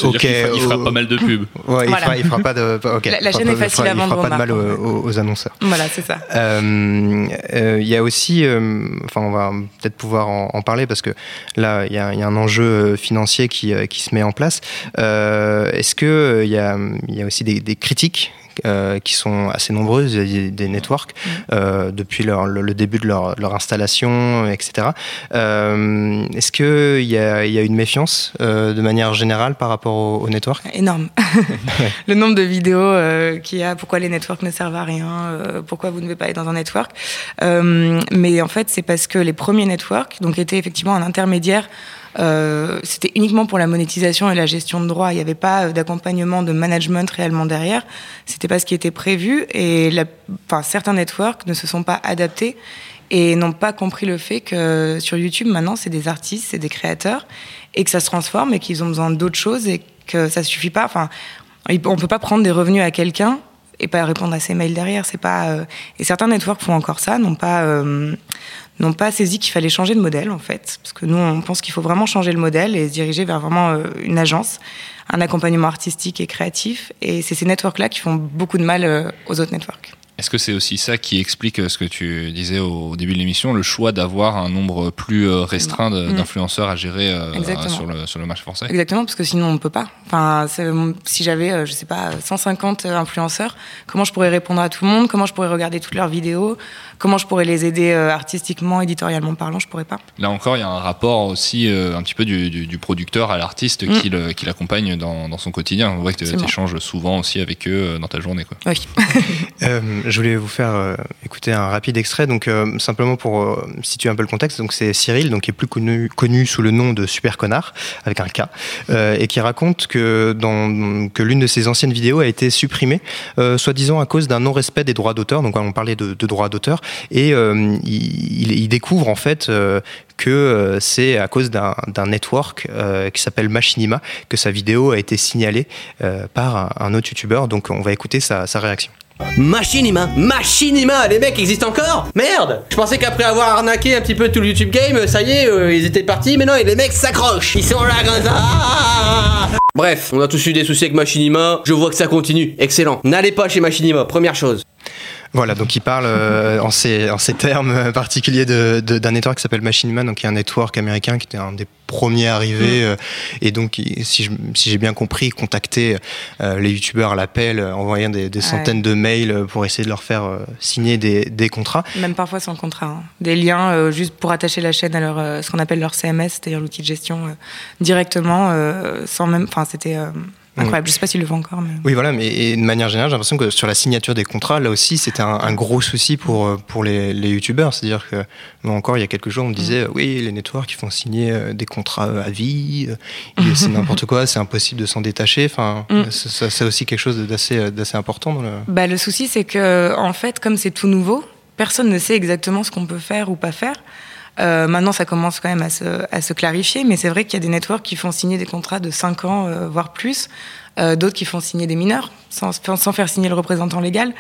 Ok, fera, il fera euh, pas mal de pubs. [laughs] Ouais, il, Voilà. fera, il fera pas de. [laughs] ok. La- la Il chaîne est facile il à vendre Il fera pas de aux mal aux, aux- aux annonceurs. Voilà, c'est ça. Euh, euh, Il y a aussi, euh, enfin, on va peut-être pouvoir en, en parler parce que là, il y, a il y a un enjeu euh, financier qui, euh, qui se met en place. Euh, Est-ce que euh, il y, a, il y a aussi des, des critiques euh, qui sont assez nombreuses, des, des networks euh, depuis leur, le, le début de leur, leur installation, etc. Euh, Est-ce que il y y a une méfiance de manière générale par rapport au, au network? Énorme. [laughs] le nombre de vidéos qu'il y a, pourquoi les networks ne servent à rien, pourquoi vous ne devez pas être dans un network? Mais en fait, c'est parce que les premiers networks, donc étaient effectivement un intermédiaire. Euh, c'était uniquement pour la monétisation et la gestion de droits. Il n'y avait pas euh, d'accompagnement, de management réellement derrière. C'était pas ce qui était prévu. Et certains networks ne se sont pas adaptés et n'ont pas compris le fait que sur YouTube maintenant c'est des artistes, c'est des créateurs et que ça se transforme et qu'ils ont besoin d'autres choses et que ça suffit pas. Enfin, on peut pas prendre des revenus à quelqu'un et pas répondre à ses mails derrière. C'est pas euh, et certains networks font encore ça, n'ont pas n'ont pas saisi qu'il fallait changer de modèle en fait, parce que nous on pense qu'il faut vraiment changer le modèle et se diriger vers vraiment euh, une agence, un accompagnement artistique et créatif. Et c'est ces networks là qui font beaucoup de mal euh, aux autres networks. Est-ce que c'est aussi ça qui explique euh, ce que tu disais au début de l'émission, le choix d'avoir un nombre plus restreint de- Mm. d'influenceurs à gérer sur le, sur le marché français? Exactement, parce que sinon on peut pas. Enfin, si j'avais, je sais pas, 150 influenceurs, comment je pourrais répondre à tout le monde? Comment je pourrais regarder toutes leurs vidéos? Comment je pourrais les aider euh, artistiquement, éditorialement parlant Je pourrais pas. Là encore, il y a un rapport aussi euh, un petit peu du, du- du producteur à l'artiste Mm. qui le- qui l'accompagne dans, dans son quotidien. On voit que tu échanges souvent aussi avec eux euh, dans ta journée. Quoi. Oui. [laughs] Euh, je voulais vous faire euh, écouter un rapide extrait, donc euh, simplement pour euh, situer un peu le contexte. Donc c'est Cyril, donc qui est plus connu, connu sous le nom de Super Connard avec un K, euh, et qui raconte que dans que l'une de ses anciennes vidéos a été supprimée, euh, soi-disant à cause d'un non-respect des droits d'auteur. Donc on parlait de, de droits d'auteur, et euh, il, découvre en fait. euh, que euh, c'est à cause d'un network qui s'appelle Machinima que sa vidéo a été signalée par un, autre youtubeur. Donc on va écouter sa, réaction. Machinima Machinima Les mecs existent encore? Merde Je pensais qu'après avoir arnaqué un petit peu tout le YouTube game, ça y est, ils étaient partis, mais non, les mecs s'accrochent Ils sont là comme ça Bref, on a tous eu des soucis avec Machinima, je vois que ça continue, excellent. N'allez pas chez Machinima, première chose. Voilà, donc il parle euh, en, ces, en ces termes particuliers de- de- d'un network qui s'appelle Machinima, donc qui est un network américain qui était un des premiers arrivés, euh, et donc si je- si j'ai bien compris, contacter euh, les youtubeurs à l'appel, euh, envoyant des, des Ouais. centaines de mails pour essayer de leur faire euh, signer des, des contrats. Même parfois sans contrat. hein. Des liens euh, juste pour attacher la chaîne à leur, euh, ce qu'on appelle leur CMS, c'est-à-dire l'outil de gestion, euh, directement, euh, sans même. Enfin, c'était euh, incroyable. Je sais pas s'ils le font encore, mais. Oui, voilà, mais et de manière générale, j'ai l'impression que sur la signature des contrats, là aussi, c'était un, un gros souci pour, euh, pour les, les youtubeurs. C'est-à-dire que, encore il y a quelques jours, on me disait, euh, oui, les networks, ils font signer euh, des contrats euh, à vie, c'est [laughs] n'importe quoi, c'est impossible de s'en détacher. Enfin, Mm. c'est- aussi quelque chose d'assez d'assez important dans le. Bah, le souci, c'est que, en fait, comme c'est tout nouveau, personne ne sait exactement ce qu'on peut faire ou pas faire. Euh, maintenant, ça commence quand même à se, à se clarifier, mais c'est vrai qu'il y a des networks qui font signer des contrats de 5 ans, euh, voire plus, euh, d'autres qui font signer des mineurs, sans, sans faire signer le représentant légal,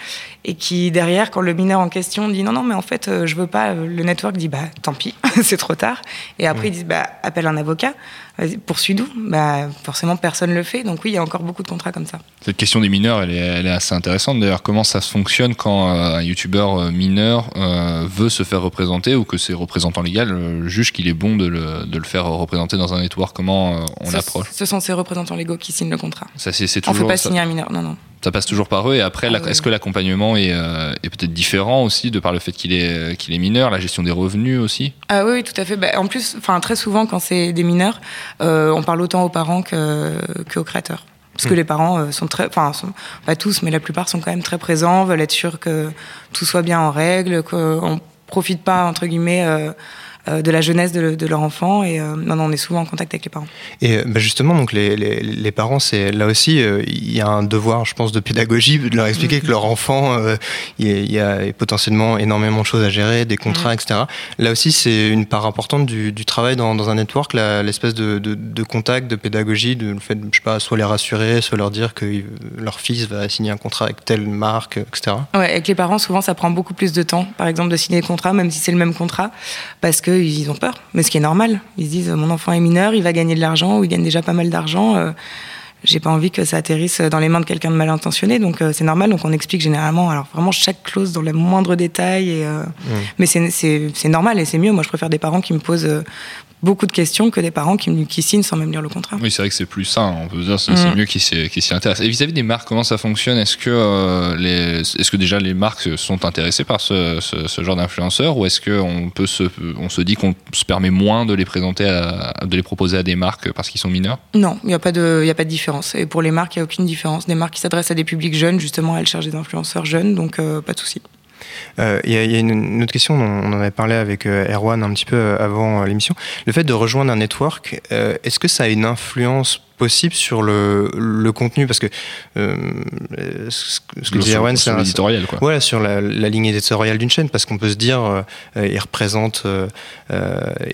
et qui, derrière, quand le mineur en question dit non, non, mais en fait, euh, je veux pas, euh, le network dit bah tant pis, [laughs] c'est trop tard. Et après, ils disent bah appelle un avocat, vas-y, poursuis nous. Bah, forcément, personne le fait, donc oui, il y a encore beaucoup de contrats comme ça. Cette question des mineurs, elle est, elle est assez intéressante. D'ailleurs, comment ça fonctionne quand euh, un youtubeur euh, mineur euh, veut se faire représenter ou que ses représentants légaux jugent qu'il est bon de le, de le faire représenter dans un network? Comment on l'approche? Ce sont ces représentants légaux qui signent le contrat. Ça, c'est c'est On ne fait toujours. pas ça, signer un mineur, non, non. Ça passe toujours par eux. Et après, Ah oui. est-ce que l'accompagnement est, euh, est peut-être différent aussi de par le fait qu'il est, qu'il est mineur, la gestion des revenus aussi? Ah oui, tout à fait. Bah, en plus, enfin très souvent quand c'est des mineurs, euh, on parle autant aux parents que, que aux créateurs. Parce que Hmm. les parents euh, sont très, enfin pas tous, mais la plupart sont quand même très présents, veulent être sûrs que tout soit bien en règle, qu'on profite pas entre guillemets euh, euh, de la jeunesse de, de leur enfant. Et euh, non, non, on est souvent en contact avec les parents. Et euh, bah, justement, donc les, les, les parents, c'est là aussi, euh, il y a un devoir, je pense, de pédagogie, de leur expliquer que leur enfant, euh, il y a- potentiellement énormément de choses à gérer, des contrats, etc. Là aussi, c'est une part importante du, du travail dans, dans un network, l'espèce de, de, de contact, de pédagogie, de le fait, je sais pas, soit les rassurer, soit leur dire que euh, leur fils va signer un contrat avec telle marque, etc. Ouais, avec les parents, souvent, ça prend beaucoup plus de temps, par exemple, de signer le contrat, même si c'est le même contrat, parce qu'ils ont peur. Mais ce qui est normal. Ils se disent, mon enfant est mineur, il va gagner de l'argent, ou il gagne déjà pas mal d'argent. euh, j'ai pas envie que ça atterrisse dans les mains de quelqu'un de mal intentionné, donc euh, c'est normal. Donc on explique généralement, alors vraiment chaque clause dans le moindre détail. Et, euh, Mais c'est- normal et c'est mieux. Moi, je préfère des parents qui me posent beaucoup de questions que des parents qui, signent sans même lire le contrat. Oui, c'est vrai que c'est plus sain. On peut dire c'est Mm. mieux qui s'y intéressent. Et vis-à-vis des marques, comment ça fonctionne? Est-ce que euh, les, est-ce que déjà les marques sont intéressées par ce, ce, ce genre d'influenceurs, ou est-ce que on peut se, on se dit qu'on se permet moins de les présenter, à, de les proposer à des marques parce qu'ils sont mineurs? Non, il n'y a, pas de- y a pas de différence. Et pour les marques, il n'y a aucune différence. Des marques qui s'adressent à des publics jeunes, justement, elles cherchent des influenceurs jeunes, donc euh, pas de souci. Euh, Il y, y a une, autre question, on en avait parlé avec euh, Erwan un petit peu euh, avant l'émission. Le fait de rejoindre un network, est-ce que ça a une influence possible sur le, le contenu Parce que euh, ce que disait Erwan, c'est l'éditorial, quoi. Voilà, sur la, la ligne éditoriale d'une chaîne, parce qu'on peut se dire, euh, euh, il représente, euh,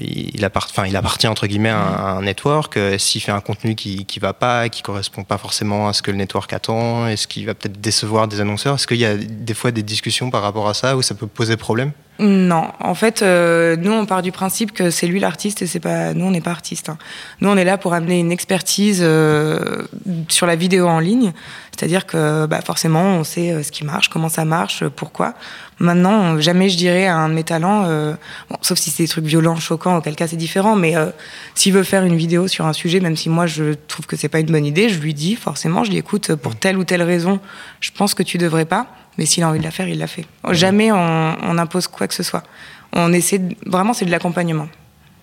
il, appart- enfin, il appartient entre guillemets à un, à un network. S'il fait un contenu qui qui va pas, qui correspond pas forcément à ce que le network attend, est-ce qu'il va peut-être décevoir des annonceurs? Est-ce qu'il y a des fois des discussions par rapport à ça où ça peut poser problème? Non, en fait, euh, nous on part du principe que c'est lui l'artiste et c'est pas nous on n'est pas artiste. hein. Nous on est là pour amener une expertise euh, sur la vidéo en ligne. C'est-à-dire que bah, forcément, on sait euh, ce qui marche, comment ça marche, pourquoi. Maintenant, euh, jamais je dirais à un de mes talents, euh, bon, sauf si c'est des trucs violents, choquants, auquel cas c'est différent, mais euh, s'il veut faire une vidéo sur un sujet, même si moi je trouve que c'est pas une bonne idée, je lui dis forcément, je dis écoute, pour telle ou telle raison, je pense que tu devrais pas, mais s'il a envie de la faire, il la fait. Jamais on, on impose quoi que ce soit. On essaie de- vraiment, c'est de l'accompagnement.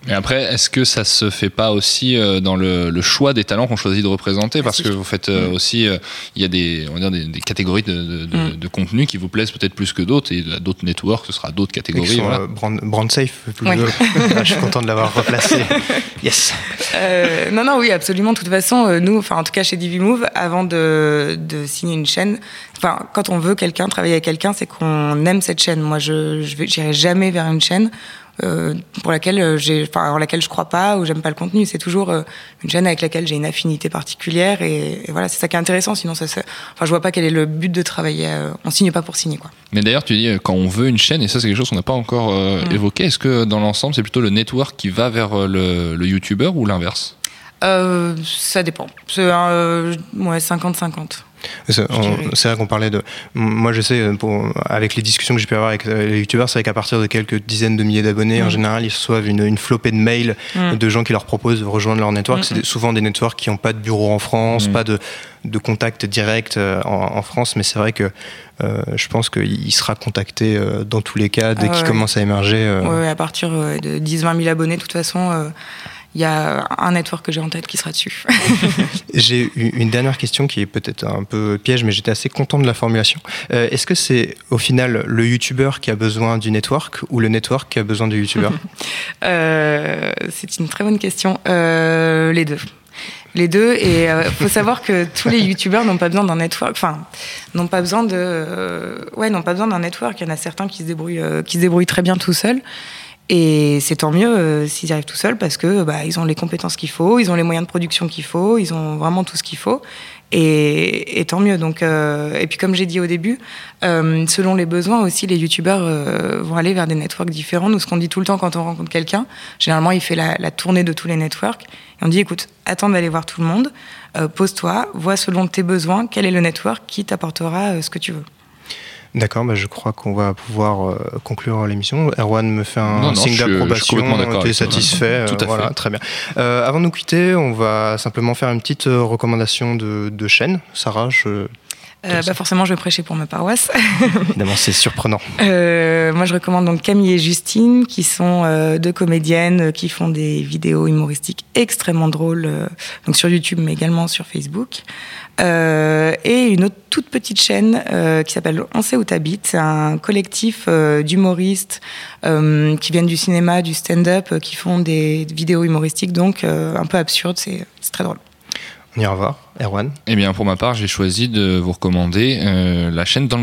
Mais après, est-ce que ça se fait pas aussi euh, dans le, le choix des talents qu'on choisit de représenter? Parce que vous faites euh, aussi, euh, il y a des, on va dire des, des catégories de, de, Mm. de contenu qui vous plaisent peut-être plus que d'autres, et d'autres networks, ce sera d'autres catégories. sont, voilà. euh, brand, brand safe. plus [laughs] Ah, je suis content de l'avoir replacé. [laughs] Yes. Euh, non, non, oui, absolument. De toute façon, nous, enfin, en tout cas chez DiviMove, avant de, de signer une chaîne, enfin, quand on veut quelqu'un, travailler avec quelqu'un, c'est qu'on aime cette chaîne. Moi, je, je vais- j'irai jamais vers une chaîne euh, pour laquelle euh, j'ai, enfin, en laquelle je crois pas ou j'aime pas le contenu. C'est toujours euh, une chaîne avec laquelle j'ai une affinité particulière et, et voilà, c'est ça qui est intéressant. Sinon, ça, enfin, je vois pas quel est le but de travailler. euh, on signe pas pour signer, quoi. Mais d'ailleurs, tu dis quand on veut une chaîne, et ça c'est quelque chose qu'on n'a pas encore Mm. évoqué, est-ce que dans l'ensemble c'est plutôt le network qui va vers le, le YouTuber ou l'inverse? Ça dépend. C'est ouais, 50-50. C'est vrai qu'on parlait de. Moi, je sais, pour, avec les discussions que j'ai pu avoir avec euh, les youtubeurs, c'est vrai qu'à partir de quelques dizaines de milliers d'abonnés, en Mm. général, ils reçoivent une, une flopée de mails Mm. de gens qui leur proposent de rejoindre leur network. Mm, C'est souvent des networks qui n'ont pas de bureau en France, pas de, de contact direct euh, en, en France, mais c'est vrai que euh, je pense qu'il sera contacté euh, dans tous les cas dès Ah qu'il commence à émerger. euh, Ouais, à partir de 10-20 000 abonnés, de toute façon, il y a un network que j'ai en tête qui sera dessus. [laughs] J'ai une dernière question qui est peut-être un peu piège, mais j'étais assez content de la formulation. Euh, Est-ce que c'est au final le youtubeur qui a besoin du network ou le network qui a besoin du youtubeur [laughs] Euh, c'est une très bonne question. Euh, les deux. Les deux. Et il faut savoir que tous les youtubeurs n'ont pas besoin d'un network. Enfin, n'ont pas besoin de. euh, ouais, n'ont pas besoin d'un network. Il y en a certains qui se débrouillent, euh, qui se débrouillent très bien tout seuls. Et c'est tant mieux euh, s'ils arrivent tout seuls parce que bah, ils ont les compétences qu'il faut, ils ont les moyens de production qu'il faut, ils ont vraiment tout ce qu'il faut. Et, et tant mieux. Donc, euh, et puis comme j'ai dit au début, euh, selon les besoins aussi, les youtubeurs euh, vont aller vers des networks différents. Nous, ce qu'on dit tout le temps quand on rencontre quelqu'un, généralement, il fait la, la tournée de tous les networks. Et on dit, écoute, attends d'aller voir tout le monde, euh, pose-toi, vois selon tes besoins quel est le network qui t'apportera ce que tu veux. D'accord, bah je crois qu'on va pouvoir euh, conclure l'émission. Erwan me fait un Non, non, signe d'approbation. Tu es avec toi. satisfait. euh, Tout à voilà, fait. très bien. Euh, avant de nous quitter, on va simplement faire une petite euh, recommandation de, de chaîne. Sarah, je... Euh, bah forcément, je vais prêcher pour ma paroisse. [laughs] évidemment, c'est surprenant. Euh, moi, je recommande donc Camille et Justine, qui sont euh, deux comédiennes qui font des vidéos humoristiques extrêmement drôles, donc sur YouTube, mais également sur Facebook. Et une autre toute petite chaîne qui s'appelle On sait où t'habites. C'est un collectif d'humoristes qui viennent du cinéma, du stand-up, qui font des vidéos humoristiques, donc un peu absurdes. C'est c'est très drôle. On ira voir. Erwan Eh bien, pour ma part, j'ai choisi de vous recommander euh, la chaîne the,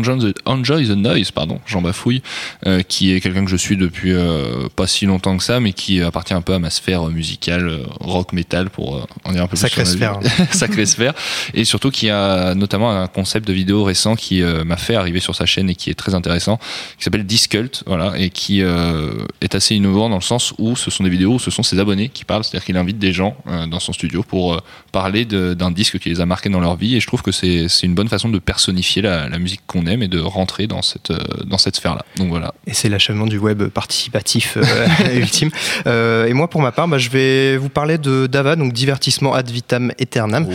Enjoy the Noise, pardon, Jean Bafouille, euh, qui est quelqu'un que je suis depuis euh, pas si longtemps que ça, mais qui appartient un peu à ma sphère musicale, rock metal, pour en dire un peu Sacrée plus ma vie. [laughs] Sacrée sphère. Et surtout qui a notamment un concept de vidéo récent qui m'a fait arriver sur sa chaîne et qui est très intéressant, qui s'appelle Discult, voilà, et qui est assez innovant dans le sens où ce sont des vidéos où ce sont ses abonnés qui parlent, c'est-à-dire qu'il invite des gens dans son studio pour parler d'un disque qui les a marqués dans leur vie et je trouve que c'est une bonne façon de personnifier la, la musique qu'on aime et de rentrer dans cette, euh, dans cette sphère-là. Donc voilà. Et c'est l'achèvement du web participatif euh, [laughs] ultime. Euh, et moi, pour ma part, bah, je vais vous parler de Dava, donc divertissement ad vitam aeternam.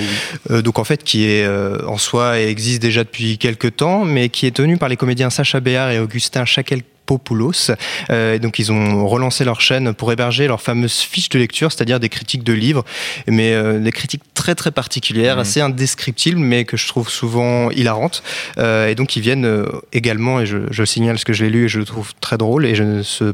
Euh, donc en fait, qui est en soi et existe déjà depuis quelques temps, mais qui est tenu par les comédiens Sacha Béard et Augustin Chakel. Popoulos. Euh, et donc ils ont relancé leur chaîne pour héberger leurs fameuses fiches de lecture, c'est-à-dire des critiques de livres, mais euh, des critiques très très particulières, Mhm. assez indescriptibles, mais que je trouve souvent hilarantes. Euh, et donc ils viennent euh, également, et je, je le signale parce que je l'ai lu et je le trouve très drôle, et je ne ce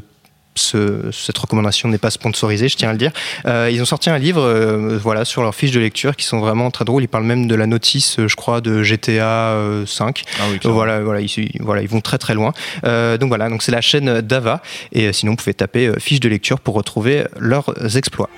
ce- cette recommandation n'est pas sponsorisée, je tiens à le dire. Euh, ils ont sorti un livre, euh, voilà, sur leurs fiches de lecture qui sont vraiment très drôles. Ils parlent même de la notice, euh, je crois, de GTA euh, 5. Ah oui, Euh, voilà, voilà, ils, voilà, ils vont très très loin. Euh, donc voilà, donc c'est la chaîne Dava. Et euh, sinon, vous pouvez taper euh, fiches de lecture pour retrouver leurs exploits.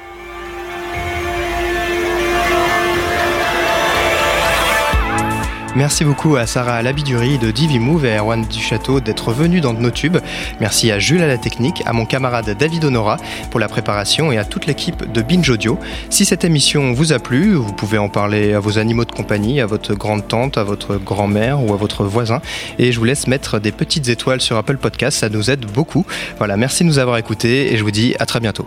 Merci beaucoup à Sarah Labiduri de Divimove et à Erwan Duchâteau d'être venus dans nos tubes. Merci à Jules à la technique, à mon camarade David Honora pour la préparation et à toute l'équipe de Binge Audio. Si cette émission vous a plu, vous pouvez en parler à vos animaux de compagnie, à votre grande tante, à votre grand-mère ou à votre voisin. Et je vous laisse mettre des petites étoiles sur Apple Podcast, ça nous aide beaucoup. Voilà, merci de nous avoir écoutés et je vous dis à très bientôt.